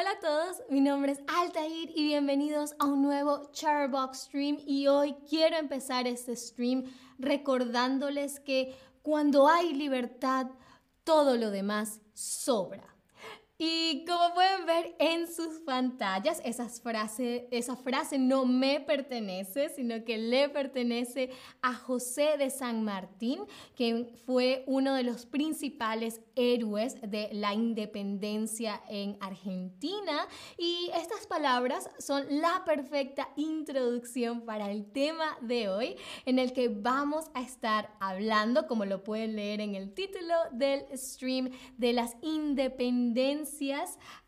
Hola a todos, mi nombre es Altair y bienvenidos a un nuevo Charbox Stream y hoy quiero empezar este stream recordándoles que cuando hay libertad, todo lo demás sobra. Y como pueden ver en sus pantallas, esa frase, esa frase no me pertenece, sino que le pertenece a José de San Martín, que fue uno de los principales héroes de la independencia en Argentina. Y estas palabras son la perfecta introducción para el tema de hoy, en el que vamos a estar hablando, como lo pueden leer en el título del stream, de las independencias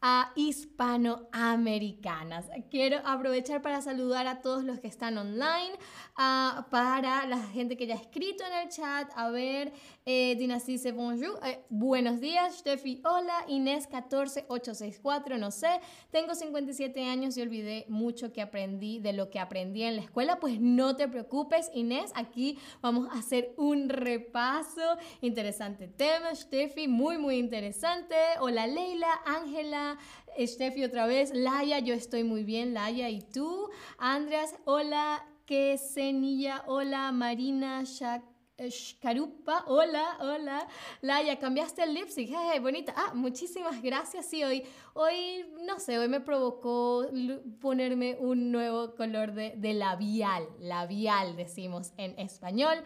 a hispanoamericanas. Quiero aprovechar para saludar a todos los que están online, para la gente que ya ha escrito en el chat. A ver, eh, dice bonjour. Eh, buenos días, Steffi. Hola, Inés 14864. No sé, tengo 57 años y olvidé mucho que aprendí de lo que aprendí en la escuela. Pues no te preocupes, Inés. Aquí vamos a hacer un repaso. Interesante tema, Steffi. Muy, muy interesante. Hola, Leila. Ángela, Steffi otra vez, Laia, yo estoy muy bien, Laia, ¿y tú? Andreas, hola, Kesenilla, hola, Marina, Shak. Carupa, hola, hola. Laia, cambiaste el lipstick, hey, bonita. Ah, muchísimas gracias. Sí, hoy, hoy, no sé, hoy me provocó ponerme un nuevo color de, de labial, labial decimos en español.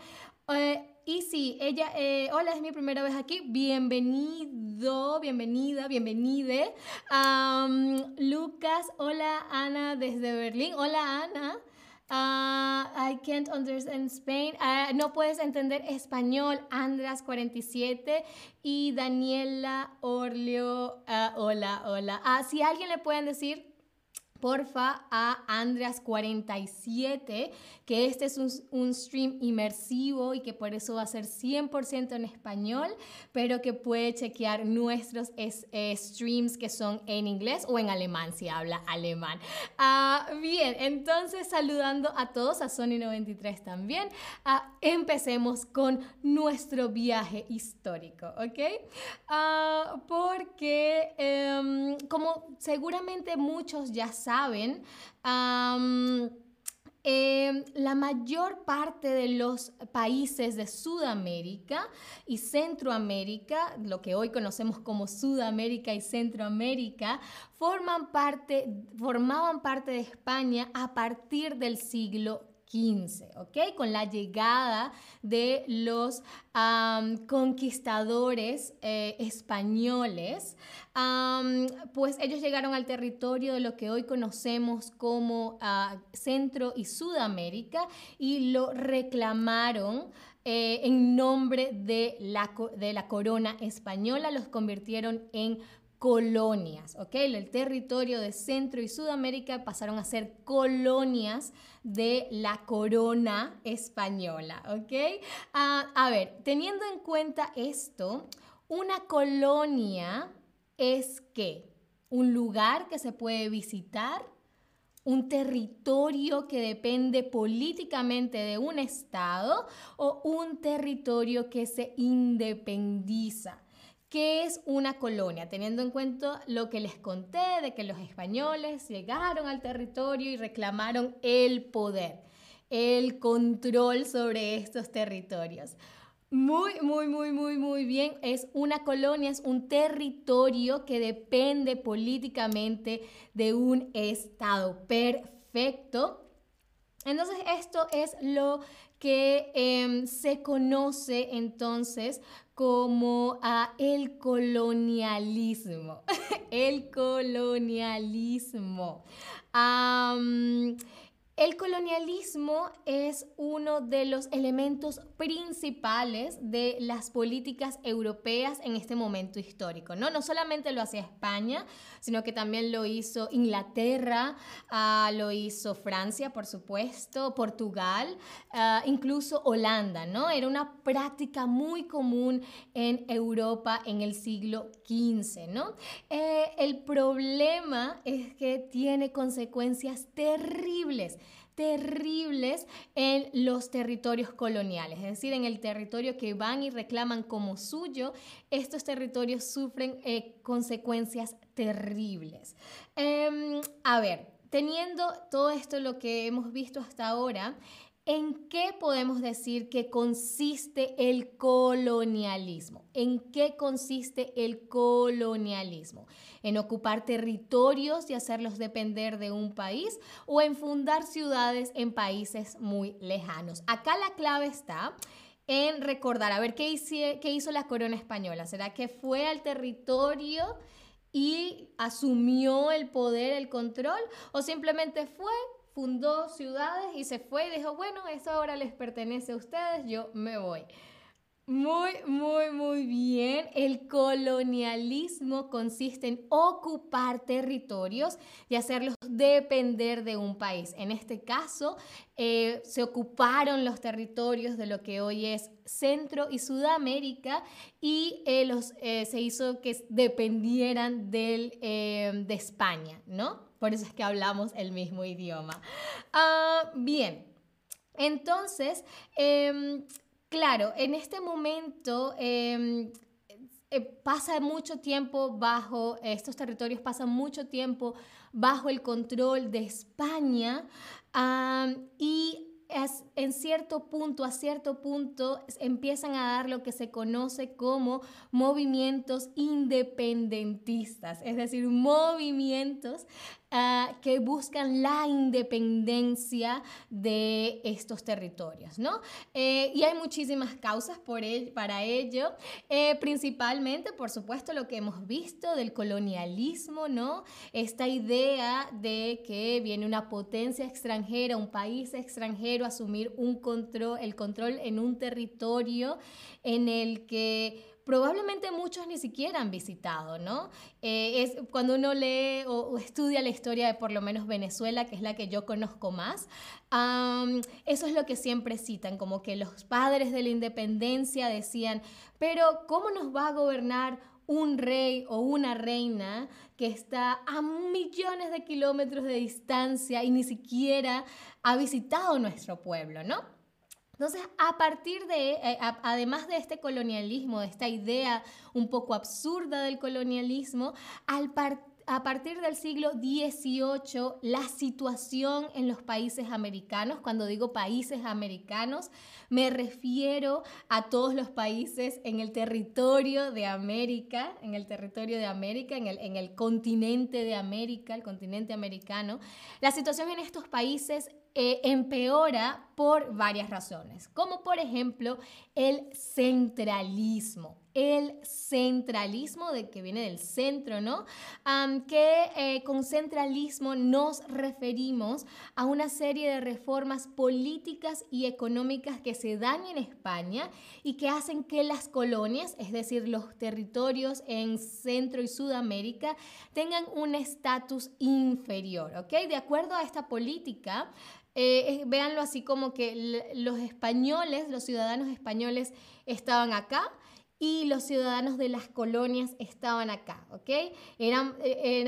Eh, y sí, ella, eh, hola, es mi primera vez aquí. Bienvenido, bienvenida, bienvenide. Lucas, hola Ana desde Berlín. Hola Ana. Uh, I can't understand Spain. Uh, no puedes entender español. Andras 47 y Daniela Orleo. Uh, hola, hola. Ah, si alguien le pueden decir porfa a Andreas47, que este es un, stream inmersivo y que por eso va a ser 100% en español, pero que puede chequear nuestros eh, streams que son en inglés o en alemán si habla alemán. Ah, bien, entonces saludando a todos, a Sony93 también, ah, empecemos con nuestro viaje histórico, ¿ok? Ah, porque em, como seguramente muchos ya saben, em, la mayor parte de los países de Sudamérica y Centroamérica, lo que hoy conocemos como Sudamérica y Centroamérica, forman parte, formaban parte de España a partir del siglo ¿ok? Con la llegada de los conquistadores eh, españoles, pues ellos llegaron al territorio de lo que hoy conocemos como ah, Centro y Sudamérica y lo reclamaron eh, en nombre de la, de la corona española, los convirtieron en colonias, ¿ok? El territorio de Centro y Sudamérica pasaron a ser colonias de la corona española, ¿ok? Ah, a ver, teniendo en cuenta esto, una colonia es qué? Un lugar que se puede visitar, un territorio que depende políticamente de un Estado o un territorio que se independiza. ¿Qué es una colonia? Teniendo en cuenta lo que les conté de que los españoles llegaron al territorio y reclamaron el poder, el control sobre estos territorios. Muy, muy, muy, muy, muy bien. Es una colonia, es un territorio que depende políticamente de un Estado. Perfecto. Entonces esto es lo que em, se conoce entonces como a el colonialismo. el colonialismo. El colonialismo es uno de los elementos principales de las políticas europeas en este momento histórico, ¿no? No solamente lo hacía España, sino que también lo hizo Inglaterra, ah, lo hizo Francia, por supuesto, Portugal, ah, incluso Holanda, ¿no? Era una práctica muy común en Europa en el siglo XV, ¿no? Eh, el problema es que tiene consecuencias terribles terribles en los territorios coloniales, es decir, en el territorio que van y reclaman como suyo, estos territorios sufren eh, consecuencias terribles. Em, a ver, teniendo todo esto lo que hemos visto hasta ahora, ¿En qué podemos decir que consiste el colonialismo? ¿En qué consiste el colonialismo? ¿En ocupar territorios y hacerlos depender de un país o en fundar ciudades en países muy lejanos? Acá la clave está en recordar, a ver, ¿qué, hizo, la corona española? ¿Será que fue al territorio? y asumió el poder, el control, o simplemente fue, fundó ciudades y se fue y dijo, bueno, eso ahora les pertenece a ustedes, yo me voy. Muy, muy, muy bien. El colonialismo consiste en ocupar territorios y hacerlos depender de un país. En este caso, eh, se ocuparon los territorios de lo que hoy es Centro y Sudamérica y eh, los, eh, se hizo que dependieran del, de España, ¿no? Por eso es que hablamos el mismo idioma. Ah, bien, entonces, em, claro, en este momento... Em, eh, pasa mucho tiempo bajo, estos territorios pasan mucho tiempo bajo el control de España y en cierto punto, a cierto punto, empiezan a dar lo que se conoce como movimientos independentistas, es decir, movimientos Ah, que buscan la independencia de estos territorios, ¿no? Eh, y hay muchísimas causas para ello, eh, principalmente, por supuesto, lo que hemos visto del colonialismo, ¿no? Esta idea de que viene una potencia extranjera, un país extranjero a asumir el control en un territorio en el que probablemente muchos ni siquiera han visitado, ¿no? Eh, es cuando uno lee o, estudia la historia de por lo menos Venezuela, que es la que yo conozco más, eso es lo que siempre citan, como que los padres de la independencia decían, pero ¿cómo nos va a gobernar un rey o una reina que está a millones de kilómetros de distancia y ni siquiera ha visitado nuestro pueblo, ¿no? Entonces, a partir de, eh, además de este colonialismo, de esta idea un poco absurda del colonialismo, al a partir del siglo XVIII, la situación en los países americanos, cuando digo países americanos, me refiero a todos los países en el territorio de América, en el territorio de América, en el, en el continente de América, el continente americano. La situación en estos países eh, empeora por varias razones, como por ejemplo el centralismo el centralismo de que viene del centro, ¿no? que eh, con centralismo nos referimos a una serie de reformas políticas y económicas que se dan en España y que hacen que las colonias, es decir, los territorios en Centro y Sudamérica, tengan un estatus inferior, ¿ok? De acuerdo a esta política, eh, véanlo así como que los españoles, los ciudadanos españoles estaban acá y los ciudadanos de las colonias estaban acá, ¿ok? Eh,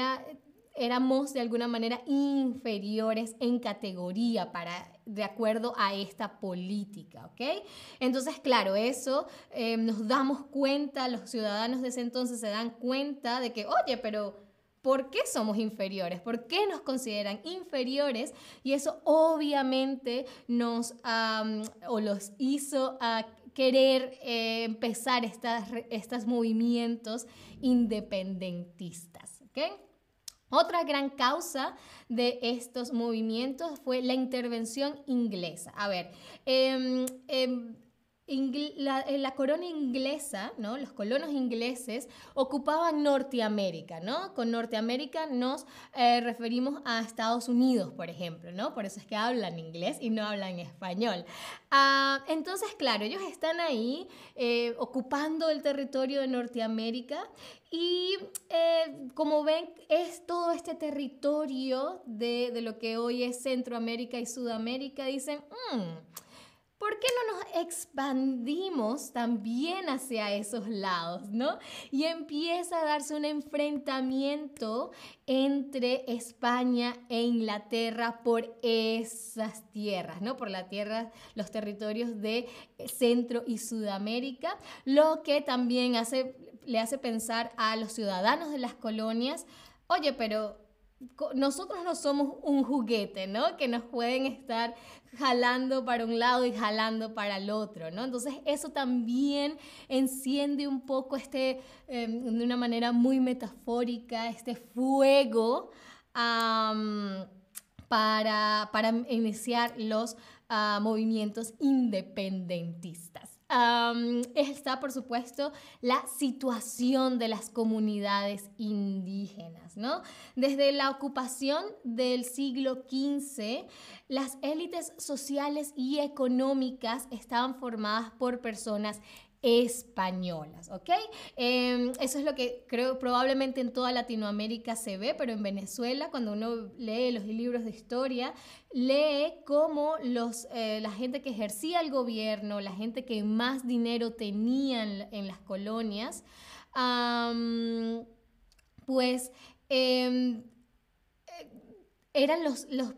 éramos de alguna manera inferiores en categoría para de acuerdo a esta política, ¿ok? Entonces, claro, eso eh, nos damos cuenta, los ciudadanos de ese entonces se dan cuenta de que, oye, pero ¿Por qué somos inferiores? ¿Por qué nos consideran inferiores? Y eso obviamente nos o los hizo a querer eh, empezar estos movimientos independentistas. Otra gran causa de estos movimientos fue la intervención inglesa. A ver, eh, la, la, corona inglesa, ¿no? los colonos ingleses ocupaban Norteamérica, ¿no? Con Norteamérica nos eh, referimos a Estados Unidos, por ejemplo, ¿no? Por eso es que hablan inglés y no hablan español. Ah, entonces, claro, ellos están ahí eh, ocupando el territorio de Norteamérica y eh, como ven, es todo este territorio de, de, lo que hoy es Centroamérica y Sudamérica. Dicen, mmm, ¿por qué no nos expandimos también hacia esos lados, no? Y empieza a darse un enfrentamiento entre España e Inglaterra por esas tierras, ¿no? Por la tierra, los territorios de Centro y Sudamérica, lo que también hace, le hace pensar a los ciudadanos de las colonias, oye, pero nosotros no somos un juguete, ¿no? Que nos pueden estar jalando para un lado y jalando para el otro, ¿no? Entonces eso también enciende un poco este, em, de una manera muy metafórica, este fuego para, para iniciar los ah, movimientos independentistas está, por supuesto, la situación de las comunidades indígenas, ¿no? Desde la ocupación del siglo XV, las élites sociales y económicas estaban formadas por personas españolas, ¿ok? Em, eso es lo que creo probablemente en toda Latinoamérica se ve, pero en Venezuela, cuando uno lee los libros de historia, lee cómo los, eh, la gente que ejercía el gobierno, la gente que más dinero tenía en, las colonias, pues em, eh, eran los, los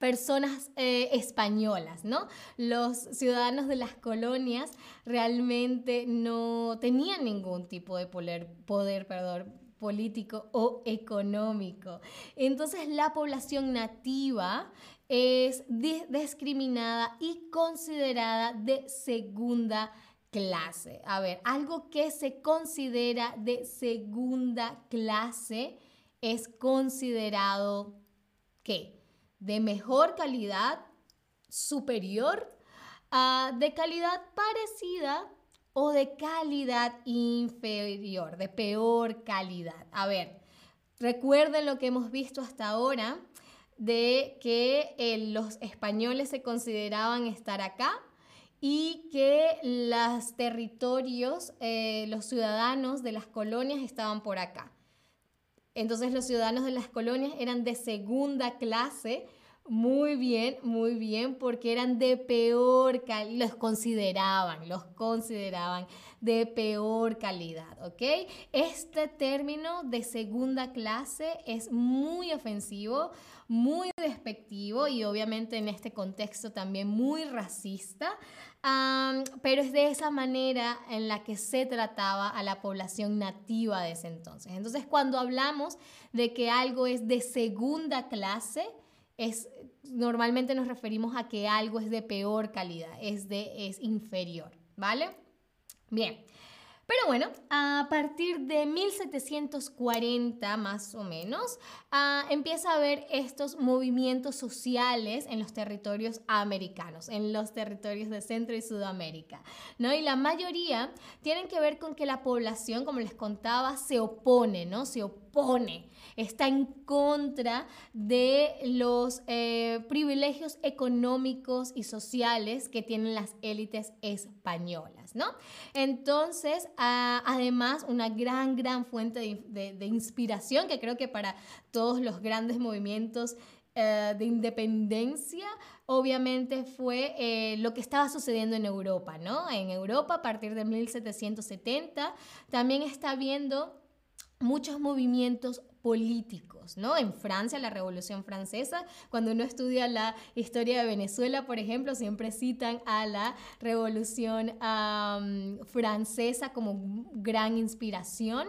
personas eh, españolas, ¿no? Los ciudadanos de las colonias realmente no tenían ningún tipo de poder, político o económico. Entonces la población nativa es discriminada y considerada de segunda clase. A ver, algo que se considera de segunda clase es considerado ¿qué? De mejor calidad, superior, uh, de calidad parecida o de calidad inferior, de peor calidad. A ver, recuerden lo que hemos visto hasta ahora de que eh, los españoles se consideraban estar acá y que los territorios, eh, los ciudadanos de las colonias estaban por acá. Entonces los ciudadanos de las colonias eran de segunda clase, muy bien, muy bien, porque eran de peor calidad, los consideraban, los consideraban de peor calidad, ¿ok? Este término de segunda clase es muy ofensivo, muy despectivo y obviamente en este contexto también muy racista, pero es de esa manera en la que se trataba a la población nativa de ese entonces. Entonces, cuando hablamos de que algo es de segunda clase, es, normalmente nos referimos a que algo es de peor calidad, es, de, es inferior, ¿vale? Bien. Pero bueno, a partir de 1740 más o menos, ah, empieza a haber estos movimientos sociales en los territorios americanos, en los territorios de Centro y Sudamérica, ¿no? Y la mayoría tienen que ver con que la población, como les contaba, se opone, ¿no? Se opone está en contra de los eh, privilegios económicos y sociales que tienen las élites españolas, ¿no? Entonces, además, una gran, gran fuente de, inspiración que creo que para todos los grandes movimientos eh, de independencia, obviamente fue eh, lo que estaba sucediendo en Europa, ¿no? En Europa, a partir de 1770, también está habiendo muchos movimientos políticos, ¿no? En Francia, la Revolución Francesa, cuando uno estudia la historia de Venezuela, por ejemplo, siempre citan a la Revolución Francesa como gran inspiración.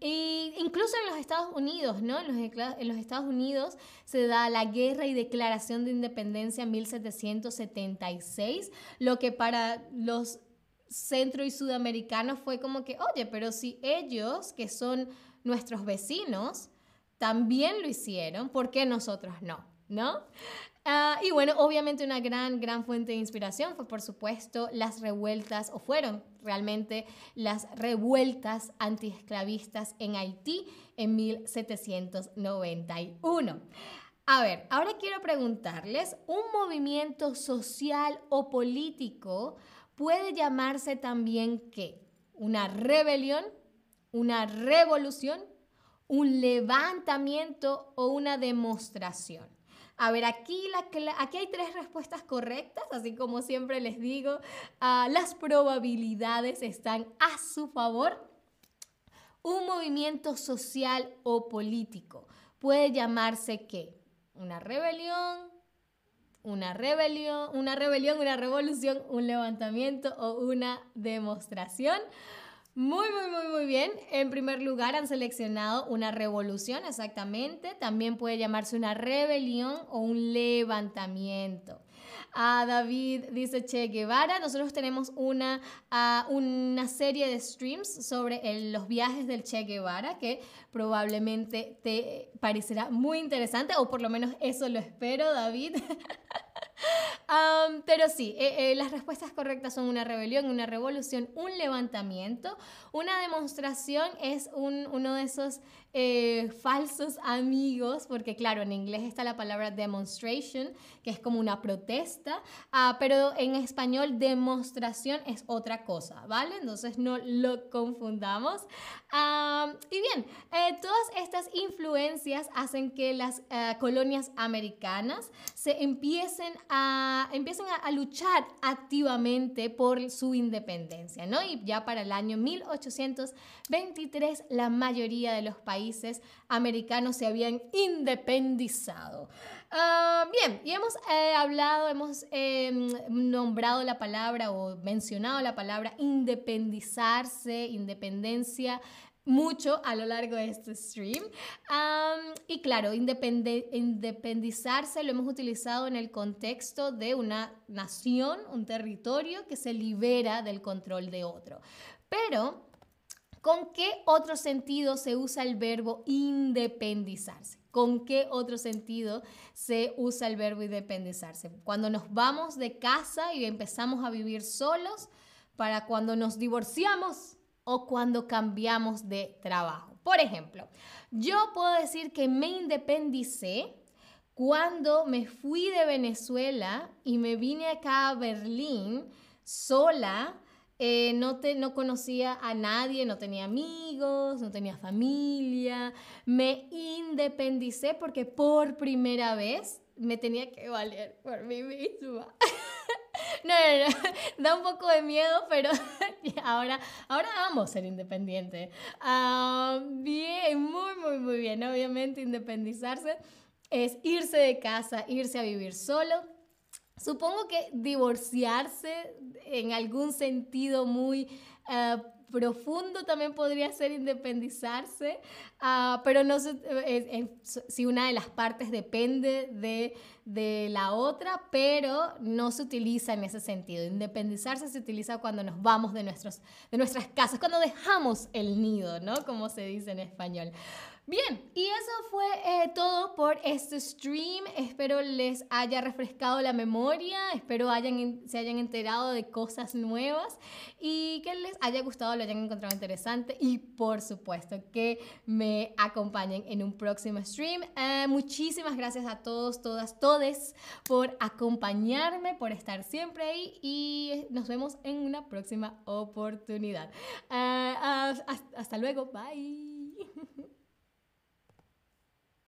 e incluso en los Estados Unidos, ¿no? En los, en los Estados Unidos se da la Guerra y Declaración de Independencia en 1776, lo que para los centro y sudamericanos fue como que, oye, pero si ellos, que son nuestros vecinos, también lo hicieron, ¿por qué nosotros no? ¿No? Ah, y bueno, obviamente una gran, gran fuente de inspiración fue, por supuesto, las revueltas, o fueron realmente las revueltas antiesclavistas en Haití en 1791. A ver, ahora quiero preguntarles, ¿un movimiento social o político puede llamarse también qué? ¿Una rebelión? ¿Una revolución? ¿Un levantamiento o una demostración? A ver, aquí, aquí hay tres respuestas correctas, así como siempre les digo, ah, las probabilidades están a su favor. Un movimiento social o político puede llamarse qué? Una rebelión, una rebelión, una rebelión, una revolución, un levantamiento o una demostración. Muy, muy, muy, muy bien. En primer lugar han seleccionado una revolución, exactamente. También puede llamarse una rebelión o un levantamiento. A David dice Che Guevara. Nosotros tenemos una, una serie de streams sobre los viajes del Che Guevara que probablemente te parecerá muy interesante, o por lo menos eso lo espero, David. pero sí, eh, eh, las respuestas correctas son una rebelión, una revolución, un levantamiento. Una demostración es uno de esos eh, falsos amigos, porque claro, en inglés está la palabra demonstration, que es como una protesta, ah, pero en español demostración es otra cosa, ¿vale? Entonces no lo confundamos. y bien, todas estas influencias hacen que las colonias americanas se empiecen a, empiezan a, luchar activamente por su independencia, ¿no? Y ya para el año 1823 la mayoría de los países americanos se habían independizado. Ah, bien, y hemos eh, hablado, hemos em, nombrado la palabra o mencionado la palabra independizarse, independencia mucho a lo largo de este stream. y claro, independizarse lo hemos utilizado en el contexto de una nación, un territorio que se libera del control de otro. Pero, ¿con qué otro sentido se usa el verbo independizarse? ¿Con qué otro sentido se usa el verbo independizarse? Cuando nos vamos de casa y empezamos a vivir solos, para cuando nos divorciamos, o cuando cambiamos de trabajo. Por ejemplo, yo puedo decir que me independicé cuando me fui de Venezuela y me vine acá a Berlín sola. Eh, no, te, no conocía a nadie, no tenía amigos, no tenía familia. Me independicé porque por primera vez me tenía que valer por mí misma. No, no, no, da un poco de miedo, pero ahora, ahora amo ser independiente. Ah, bien, muy, muy, muy bien. Obviamente independizarse es irse de casa, irse a vivir solo. Supongo que divorciarse en algún sentido muy... Uh, profundo también podría ser independizarse, ah, pero no sé si una de las partes depende de, de, la otra, pero no se utiliza en ese sentido. Independizarse se utiliza cuando nos vamos de, nuestros, de nuestras casas, cuando dejamos el nido, ¿no? Como se dice en español. Bien, y eso fue eh, todo por este stream. Espero les haya refrescado la memoria, espero hayan, se hayan enterado de cosas nuevas y que les haya gustado, lo hayan encontrado interesante y por supuesto que me acompañen en un próximo stream. Eh, muchísimas gracias a todos, todas, por acompañarme, por estar siempre ahí y nos vemos en una próxima oportunidad. Eh, hasta luego, bye.